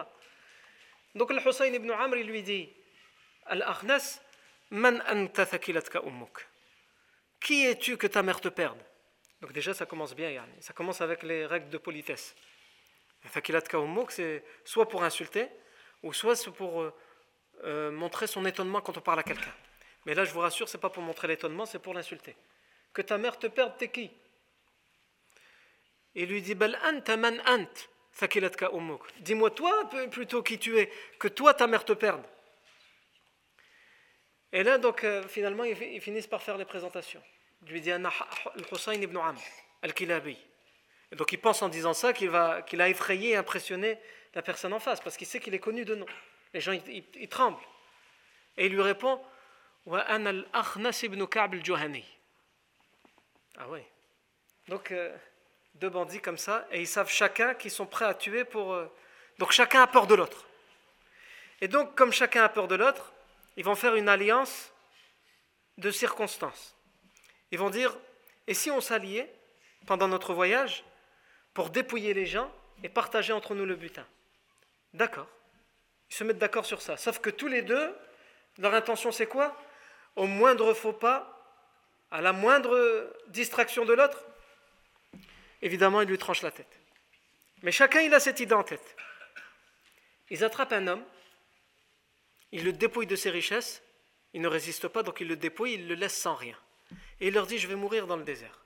S2: Donc le Hussein ibn Amr lui dit Al-Akhnas, man anta ummuk Qui es-tu que ta mère te perde Donc déjà ça commence bien, ça commence avec les règles de politesse. Thakilatka ummuk, c'est soit pour insulter, ou soit c'est pour euh, euh, montrer son étonnement quand on parle à quelqu'un. Mais là, je vous rassure, c'est pas pour montrer l'étonnement, c'est pour l'insulter. Que ta mère te perde, t'es qui il lui dit Bel anta man ant, Dis-moi toi plutôt qui tu es, que toi ta mère te perde. Et là, donc, euh, finalement, ils finissent par faire les présentations. Il lui dit ana al-Hussein ibn Amr, al-Kilabi. Et donc, il pense en disant ça qu'il qu'il a effrayé et impressionné la personne en face, parce qu'il sait qu'il est connu de nom. Les gens, ils, tremblent. Et il lui répond Wa ana al-Akhnas ibn juhani Ah oui. Donc, euh, deux bandits comme ça, et ils savent chacun qu'ils sont prêts à tuer pour... Euh, donc chacun a peur de l'autre. Et donc, comme chacun a peur de l'autre, ils vont faire une alliance de circonstances. Ils vont dire, et si on s'alliait pendant notre voyage pour dépouiller les gens et partager entre nous le butin D'accord. Ils se mettent d'accord sur ça. Sauf que tous les deux, leur intention c'est quoi Au moindre faux pas, à la moindre distraction de l'autre, évidemment, il lui tranche la tête. Mais chacun, il a cette idée en tête. Ils attrapent un homme, ils le dépouillent de ses richesses, il ne résiste pas, donc ils le dépouillent, ils le laissent sans rien. Et il leur dit, je vais mourir dans le désert.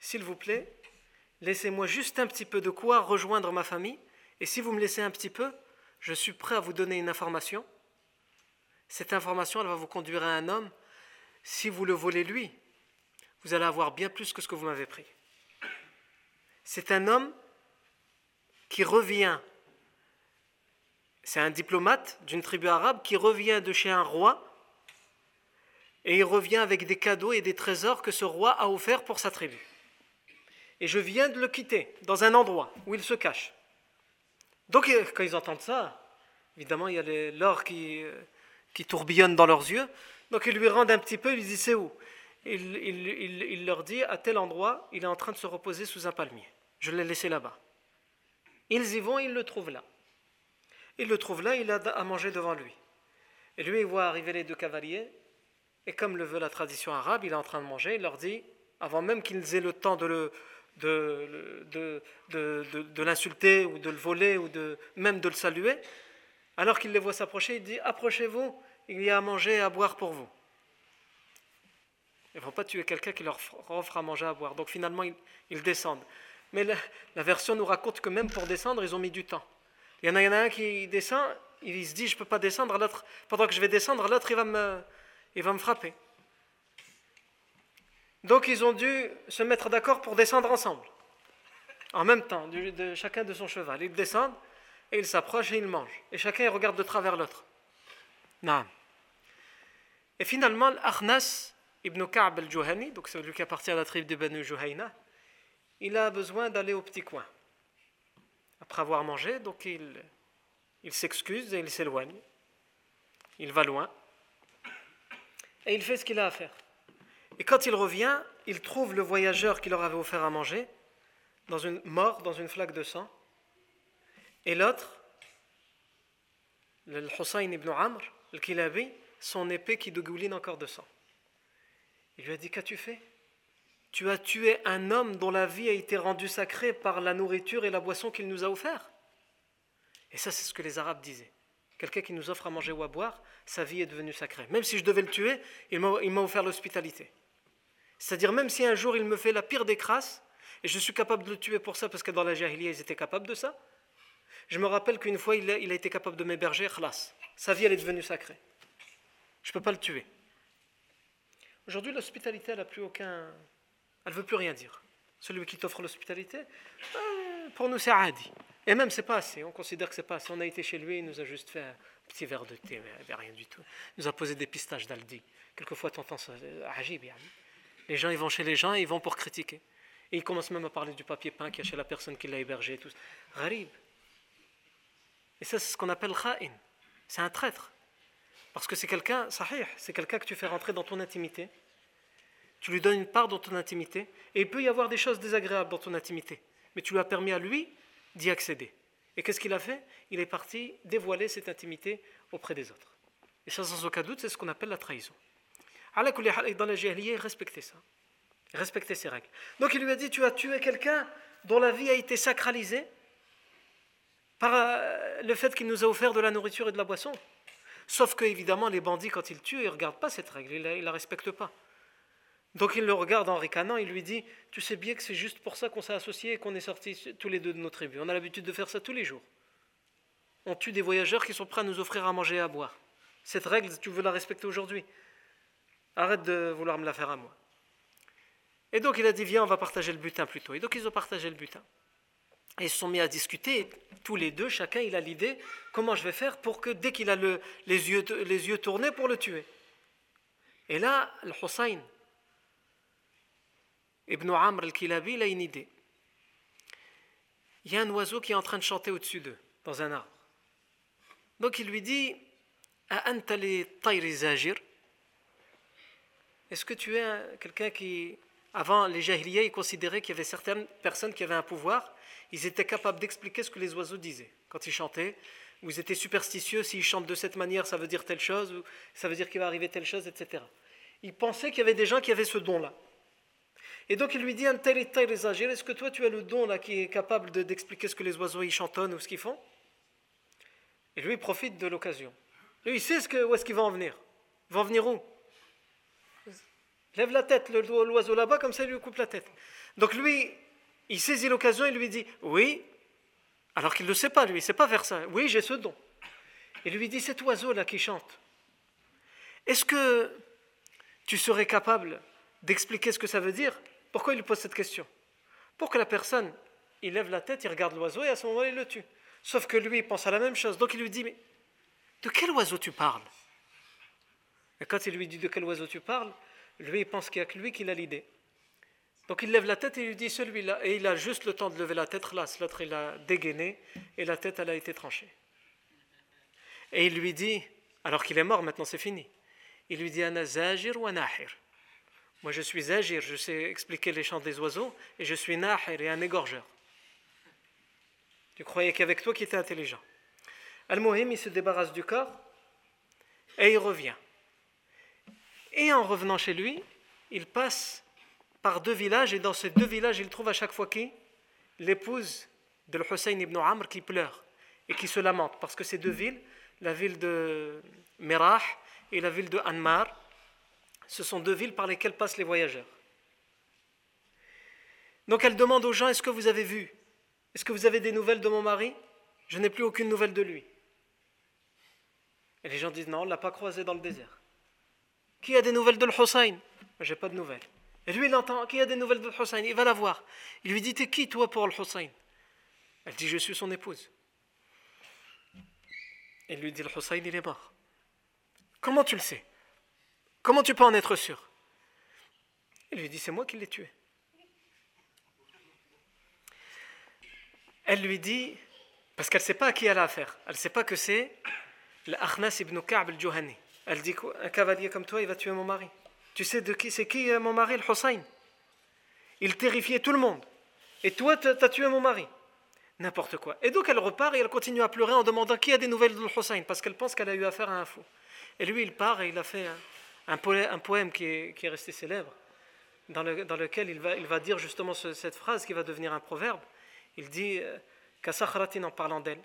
S2: S'il vous plaît, laissez-moi juste un petit peu de quoi rejoindre ma famille, et si vous me laissez un petit peu, je suis prêt à vous donner une information. Cette information, elle va vous conduire à un homme. Si vous le volez lui, vous allez avoir bien plus que ce que vous m'avez pris c'est un homme qui revient. C'est un diplomate d'une tribu arabe qui revient de chez un roi et il revient avec des cadeaux et des trésors que ce roi a offert pour sa tribu. Et je viens de le quitter dans un endroit où il se cache. Donc euh, quand ils entendent ça, évidemment il y a l'or qui, euh, qui tourbillonne dans leurs yeux. Donc ils lui rendent un petit peu, ils lui disent c'est où il, leur dit à tel endroit, il est en train de se reposer sous un palmier. Je l'ai laissé là-bas. Ils y vont, ils le trouvent là. Ils le trouvent là, il a à manger devant lui. Et lui, il voit arriver les deux cavaliers, et comme le veut la tradition arabe, il est en train de manger, il leur dit, avant même qu'ils aient le temps de l'insulter ou de le voler ou même de le saluer. Alors qu'il les voit s'approcher, il dit Approchez-vous, il y a à manger et à boire pour vous. Ils ne vont pas tuer quelqu'un qui leur offre à manger à boire. Donc finalement, ils, descendent. Mais la, version nous raconte que même pour descendre, ils ont mis du temps. Il y en a, un qui descend, il se dit Je ne peux pas descendre. L'autre, pendant que je vais descendre, l'autre, il, va me, il va me frapper. Donc ils ont dû se mettre d'accord pour descendre ensemble, en même temps, de, chacun de son cheval. Ils descendent et ils s'approchent et ils mangent. Et chacun regarde de travers l'autre. Et finalement, l'arnas Ibn Ka'b al-Juhani, donc celui qui appartient à la tribu des Banu Juhayna, il a besoin d'aller au petit coin. Après avoir mangé, donc il, il s'excuse et il s'éloigne. Il va loin. Et il fait ce qu'il a à faire. Et quand il revient, il trouve le voyageur qui leur avait offert à manger, dans une, mort dans une flaque de sang. Et l'autre, le Hussein ibn Amr, Kilabi, son épée qui dégouline encore de sang. Il lui a dit, qu'as-tu fait Tu as tué un homme dont la vie a été rendue sacrée par la nourriture et la boisson qu'il nous a offert. Et ça, c'est ce que les Arabes disaient. Quelqu'un qui nous offre à manger ou à boire, sa vie est devenue sacrée. Même si je devais le tuer, il m'a offert l'hospitalité. C'est-à-dire, même si un jour il me fait la pire des crasses, et je suis capable de le tuer pour ça, parce que dans la Jahiliya, ils étaient capables de ça. Je me rappelle qu'une fois, il a, été capable de m'héberger, khlas. Sa vie, elle est devenue sacrée. Je ne peux pas le tuer. Aujourd'hui, l'hospitalité, elle n'a plus aucun. Elle ne veut plus rien dire. Celui qui t'offre l'hospitalité, euh, pour nous, c'est Adi. Et même, c'est pas assez. On considère que c'est pas assez. On a été chez lui, il nous a juste fait un petit verre de thé, mais rien du tout. Il nous a posé des pistaches d'Aldi. Quelquefois, entends ça. Euh, Agib, Les gens, ils vont chez les gens et ils vont pour critiquer. Et ils commencent même à parler du papier peint qu'il y a chez la personne qui l'a hébergé tout. Et ça, c'est ce qu'on appelle Kha'in. C'est un traître. Parce que c'est quelqu'un, sahih, c'est quelqu'un que tu fais rentrer dans ton intimité. Tu lui donnes une part dans ton intimité. Et il peut y avoir des choses désagréables dans ton intimité. Mais tu lui as permis à lui d'y accéder. Et qu'est-ce qu'il a fait Il est parti dévoiler cette intimité auprès des autres. Et ça, sans aucun doute, c'est ce qu'on appelle la trahison. Allah dans la jahiliya, respectez ça. Respectez ses règles. Donc il lui a dit, tu as tué quelqu'un dont la vie a été sacralisée par euh, le fait qu'il nous a offert de la nourriture et de la boisson. Sauf que, évidemment, les bandits, quand ils tuent, ils ne regardent pas cette règle, ils ne la, la respectent pas. Donc il le regarde en ricanant, il lui dit Tu sais bien que c'est juste pour ça qu'on s'est associés et qu'on est sortis tous les deux de nos tribus. On a l'habitude de faire ça tous les jours. On tue des voyageurs qui sont prêts à nous offrir à manger et à boire. Cette règle, tu veux la respecter aujourd'hui. Arrête de vouloir me la faire à moi. Et donc il a dit Viens, on va partager le butin plutôt. Et donc ils ont partagé le butin. Et ils se sont mis à discuter, tous les deux, chacun, il a l'idée, comment je vais faire pour que dès qu'il a les, yeux, les yeux tournés, pour le tuer. Et là, le Hussein, Ibn Amr al-Kilabi, il a une idée. Il y a un oiseau qui est en train de chanter au-dessus d'eux, dans un arbre. Donc il lui dit, est-ce que tu es quelqu'un qui, avant les jahiliens il considéraient qu'il y avait certaines personnes qui avaient un pouvoir ils étaient capables d'expliquer ce que les oiseaux disaient quand ils chantaient. Ou ils étaient superstitieux, s'ils chantent de cette manière, ça veut dire telle chose, ça veut dire qu'il va arriver telle chose, etc. Ils pensaient qu'il y avait des gens qui avaient ce don-là. Et donc il lui dit, est-ce que toi tu as le don là qui est capable d'expliquer ce que les oiseaux ils chantonnent ou ce qu'ils font Et lui il profite de l'occasion. Lui il sait ce que, où est-ce qu'il va en venir. Il va en venir où Lève la tête, l'oiseau là-bas, comme ça il lui coupe la tête. Donc lui, il saisit l'occasion et lui dit Oui, alors qu'il ne sait pas, lui, il ne sait pas vers ça. Oui, j'ai ce don. Il lui dit Cet oiseau-là qui chante, est-ce que tu serais capable d'expliquer ce que ça veut dire Pourquoi il lui pose cette question Pour que la personne, il lève la tête, il regarde l'oiseau et à ce moment-là, il le tue. Sauf que lui, il pense à la même chose. Donc il lui dit Mais de quel oiseau tu parles Et quand il lui dit de quel oiseau tu parles, lui, il pense qu'il n'y a que lui qui a l'idée. Donc il lève la tête et lui dit celui-là. Et il a juste le temps de lever la tête, là, l'autre il a dégainé et la tête elle a été tranchée. Et il lui dit, alors qu'il est mort maintenant c'est fini, il lui dit Ana zajir wa Moi je suis Zajir, je sais expliquer les chants des oiseaux et je suis nahir et un égorgeur. Tu croyais qu'avec toi qui était intelligent. Al-Muhim il se débarrasse du corps et il revient. Et en revenant chez lui, il passe par deux villages, et dans ces deux villages, il trouve à chaque fois qui L'épouse de Al-Hussein ibn Amr qui pleure et qui se lamente, parce que ces deux villes, la ville de Merah et la ville de Anmar, ce sont deux villes par lesquelles passent les voyageurs. Donc elle demande aux gens, est-ce que vous avez vu Est-ce que vous avez des nouvelles de mon mari Je n'ai plus aucune nouvelle de lui. Et les gens disent, non, on ne l'a pas croisé dans le désert. Qui a des nouvelles de Je J'ai pas de nouvelles. Et lui, il entend qu'il y a des nouvelles de Hussein, il va la voir. Il lui dit T'es qui toi pour le Hussein Elle dit Je suis son épouse. Il lui dit Le Hussein, il est mort. Comment tu le sais Comment tu peux en être sûr Il lui dit C'est moi qui l'ai tué. Elle lui dit Parce qu'elle ne sait pas à qui elle a affaire. Elle ne sait pas que c'est l'Akhnas ibn Ka'b al-Juhani. Elle dit Un cavalier comme toi, il va tuer mon mari. Tu sais de qui c'est qui euh, mon mari, le Hussain Il terrifiait tout le monde. Et toi, tu as tué mon mari. N'importe quoi. Et donc elle repart et elle continue à pleurer en demandant qui a des nouvelles de Hussain parce qu'elle pense qu'elle a eu affaire à un fou. Et lui, il part et il a fait un, poème qui est, resté célèbre, dans, le, dans lequel il va, il va, dire justement cette phrase qui va devenir un proverbe. Il dit, euh, Kasakhratin en parlant d'elle,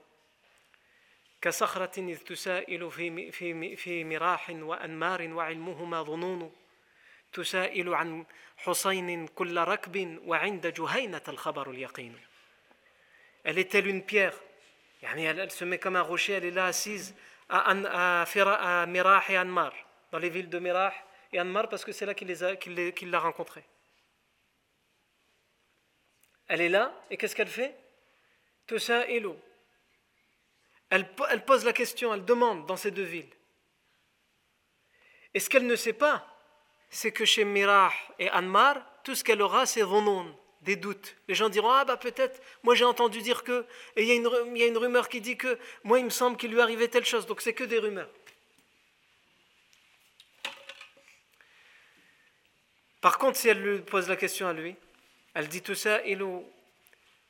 S2: Kasakhratin fi mirahin wa anmarin wa ilmuhuma dhununu. Elle est elle une pierre. elle, se met comme un rocher, elle est là assise à, à, et Anmar, dans les villes de Mirah et Anmar, parce que c'est là qu'il l'a rencontrée. Elle est là, et qu'est-ce qu'elle fait Elle, elle pose la question, elle demande dans ces deux villes. est ce qu'elle ne sait pas, c'est que chez Mirah et Anmar, tout ce qu'elle aura, c'est ronon, des doutes. Les gens diront Ah, bah peut-être, moi j'ai entendu dire que. Et il y, y, a une rumeur qui dit que. Moi, il me semble qu'il lui arrivait telle chose. Donc c'est que des rumeurs. Par contre, si elle lui pose la question à lui, elle dit Tout ça, ilou.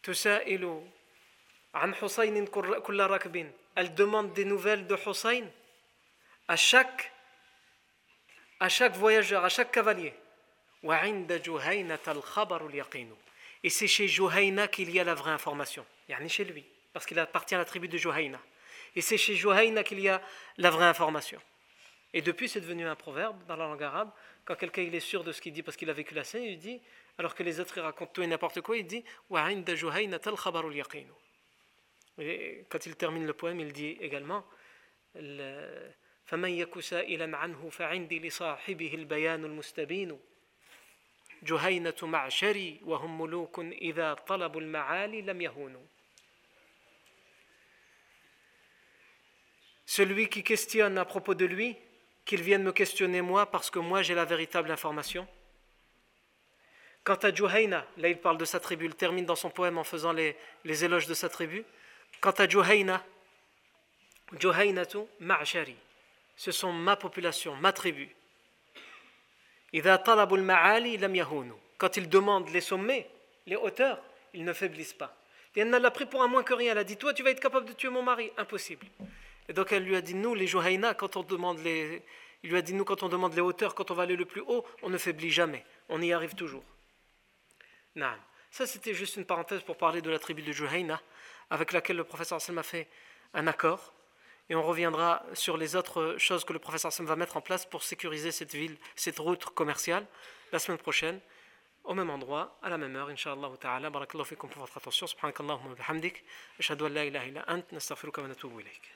S2: Tout ça, ilou. An Hussein Elle demande des nouvelles de Hussein à chaque à chaque voyageur, à chaque cavalier. Et c'est chez Juhayna qu'il y a la vraie information. est chez lui, parce qu'il appartient à la tribu de Juhayna. Et c'est chez Juhayna qu'il y a la vraie information. Et depuis, c'est devenu un proverbe dans la langue arabe. Quand quelqu'un il est sûr de ce qu'il dit parce qu'il a vécu la scène, il dit, alors que les autres racontent tout et n'importe quoi, il dit Et quand il termine le poème, il dit également. Le, celui qui questionne à propos de lui, qu'il vienne me questionner moi parce que moi j'ai la véritable information. Quant à Juhayna, là il parle de sa tribu, il termine dans son poème en faisant les, éloges de sa tribu. Quant à Juhayna, Juhaynatu Ma'shari, ce sont ma population, ma tribu. Quand il demande les sommets, les hauteurs, il ne faiblissent pas. Et elle l'a pris pour un moins que rien. Elle a dit Toi, tu vas être capable de tuer mon mari Impossible. Et donc elle lui a dit Nous, les Johaïna, quand on demande les. Il lui a dit Nous, quand on demande les hauteurs, quand on va aller le plus haut, on ne faiblit jamais. On y arrive toujours. Ça, c'était juste une parenthèse pour parler de la tribu de Juhayna, avec laquelle le professeur Anselm a fait un accord et on reviendra sur les autres choses que le professeur Sam va mettre en place pour sécuriser cette ville, cette route commerciale, la semaine prochaine, au même endroit, à la même heure, Inch'Allah ta'ala. Barakallahu fikum pour votre attention. Subhanakallahumma bihamdik. Ashhadu an la ilaha illa ant. Nastaghfiruka wa natubu ilayk.